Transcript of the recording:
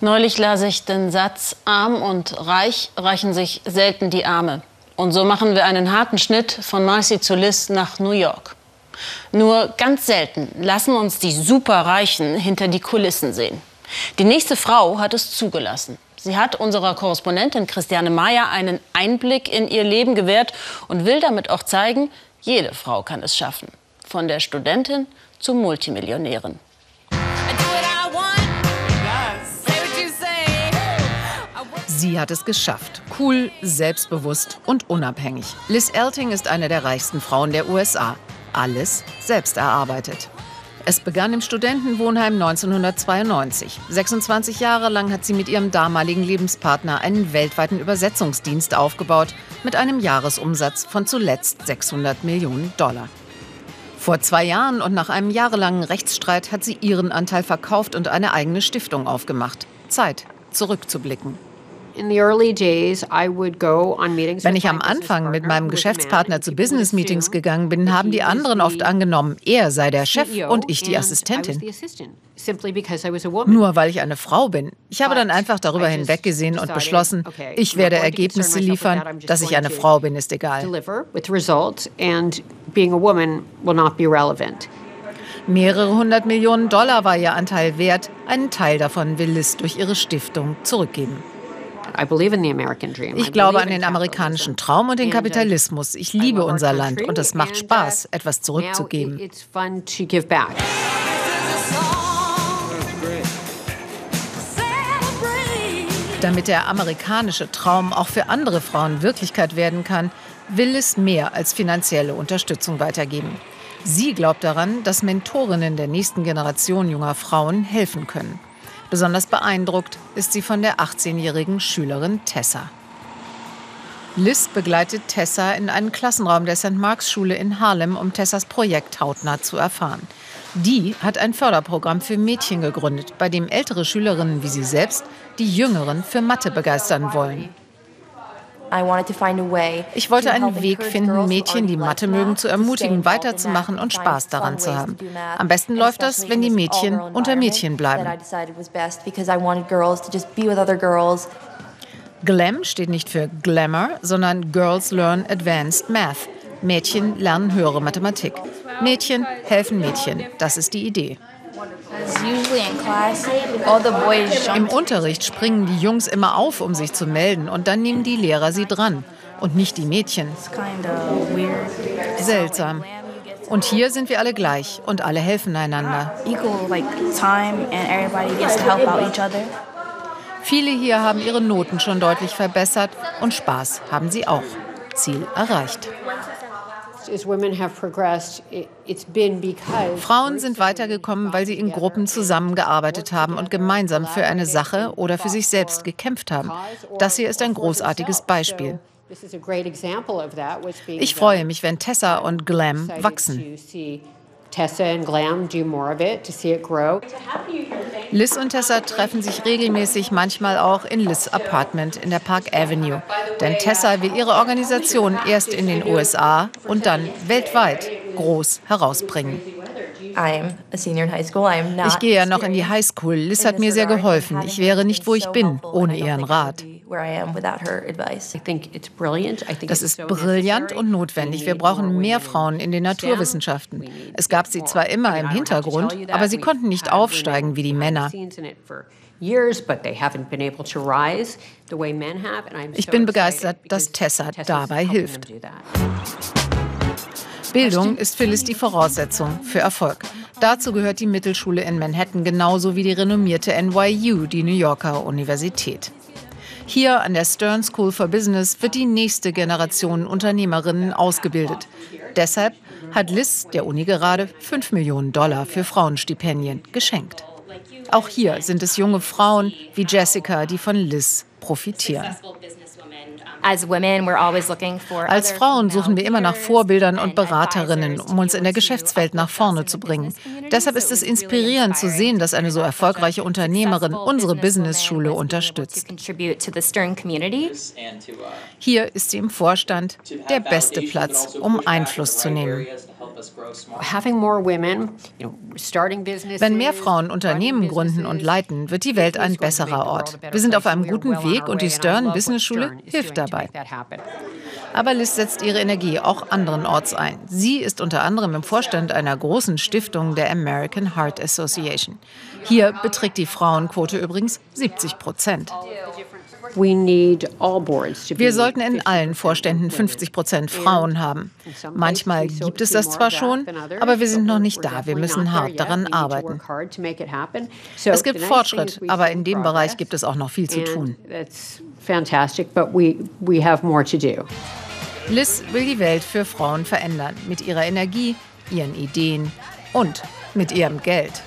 Neulich las ich den Satz, arm und reich reichen sich selten die Arme. Und so machen wir einen harten Schnitt von Marcy zu Liz nach New York. Nur ganz selten lassen uns die Superreichen hinter die Kulissen sehen. Die nächste Frau hat es zugelassen. Sie hat unserer Korrespondentin Christiane Mayer einen Einblick in ihr Leben gewährt und will damit auch zeigen, jede Frau kann es schaffen. Von der Studentin zur Multimillionärin. Sie hat es geschafft. Cool, selbstbewusst und unabhängig. Liz Elting ist eine der reichsten Frauen der USA. Alles selbst erarbeitet. Es begann im Studentenwohnheim 1992. 26 Jahre lang hat sie mit ihrem damaligen Lebenspartner einen weltweiten Übersetzungsdienst aufgebaut mit einem Jahresumsatz von zuletzt 600 Millionen Dollar. Vor zwei Jahren und nach einem jahrelangen Rechtsstreit hat sie ihren Anteil verkauft und eine eigene Stiftung aufgemacht. Zeit, zurückzublicken. Wenn ich am Anfang mit meinem Geschäftspartner zu Business-Meetings gegangen bin, haben die anderen oft angenommen, er sei der Chef e und ich die Assistentin. Nur weil ich eine Frau bin. Ich habe dann einfach darüber hinweggesehen und beschlossen, ich werde Ergebnisse liefern, dass ich eine Frau bin, ist egal. Mehrere hundert Millionen Dollar war ihr Anteil wert. Einen Teil davon will Liz durch ihre Stiftung zurückgeben. Ich glaube an den amerikanischen Traum und den uh, Kapitalismus. Ich liebe unser Land und es macht uh, Spaß, etwas zurückzugeben. Damit der amerikanische Traum auch für andere Frauen Wirklichkeit werden kann, will es mehr als finanzielle Unterstützung weitergeben. Sie glaubt daran, dass Mentorinnen der nächsten Generation junger Frauen helfen können. Besonders beeindruckt ist sie von der 18-jährigen Schülerin Tessa. Liz begleitet Tessa in einen Klassenraum der St. Marks Schule in Harlem, um Tessas Projekt hautnah zu erfahren. Die hat ein Förderprogramm für Mädchen gegründet, bei dem ältere Schülerinnen wie sie selbst die Jüngeren für Mathe begeistern wollen. Ich wollte einen Weg finden, Mädchen, die Mathe mögen, zu ermutigen, weiterzumachen und Spaß daran zu haben. Am besten läuft das, wenn die Mädchen unter Mädchen bleiben. GLAM steht nicht für Glamour, sondern Girls Learn Advanced Math. Mädchen lernen höhere Mathematik. Mädchen helfen Mädchen. Das ist die Idee. Im Unterricht springen die Jungs immer auf, um sich zu melden, und dann nehmen die Lehrer sie dran und nicht die Mädchen. Seltsam. Und hier sind wir alle gleich und alle helfen einander. Viele hier haben ihre Noten schon deutlich verbessert und Spaß haben sie auch. Ziel erreicht. Frauen sind weitergekommen, weil sie in Gruppen zusammengearbeitet haben und gemeinsam für eine Sache oder für sich selbst gekämpft haben. Das hier ist ein großartiges Beispiel. Ich freue mich, wenn Tessa und Glam wachsen. Tessa and Glam do more of it to see it grow. Liz und Tessa treffen sich regelmäßig, manchmal auch in Liz Apartment in der Park Avenue. Denn Tessa will ihre Organisation erst in den USA und dann weltweit groß herausbringen. Ich gehe ja noch in die Highschool. Liz hat mir sehr geholfen. Ich wäre nicht, wo ich bin, ohne ihren Rat. Das ist brillant und notwendig. Wir brauchen mehr Frauen in den Naturwissenschaften. Es gab sie zwar immer im Hintergrund, aber sie konnten nicht aufsteigen wie die Männer. Ich bin begeistert, dass Tessa dabei hilft. Bildung ist für Liz die Voraussetzung für Erfolg. Dazu gehört die Mittelschule in Manhattan genauso wie die renommierte NYU, die New Yorker Universität. Hier an der Stern School for Business wird die nächste Generation Unternehmerinnen ausgebildet. Deshalb hat Liz der Uni gerade 5 Millionen Dollar für Frauenstipendien geschenkt. Auch hier sind es junge Frauen wie Jessica, die von Liz profitieren. Als Frauen suchen wir immer nach Vorbildern und Beraterinnen, um uns in der Geschäftswelt nach vorne zu bringen. Deshalb ist es inspirierend zu sehen, dass eine so erfolgreiche Unternehmerin unsere Business-Schule unterstützt. Hier ist sie im Vorstand der beste Platz, um Einfluss zu nehmen. Wenn mehr Frauen Unternehmen gründen und leiten, wird die Welt ein besserer Ort. Wir sind auf einem guten Weg und die Stern Business Schule hilft dabei. Aber Liz setzt ihre Energie auch anderenorts ein. Sie ist unter anderem im Vorstand einer großen Stiftung der American Heart Association. Hier beträgt die Frauenquote übrigens 70 Prozent. Wir sollten in allen Vorständen 50 Prozent Frauen haben. Manchmal gibt es das zwar schon, aber wir sind noch nicht da. Wir müssen hart daran arbeiten. Es gibt Fortschritt, aber in dem Bereich gibt es auch noch viel zu tun. Liz will die Welt für Frauen verändern, mit ihrer Energie, ihren Ideen und mit ihrem Geld.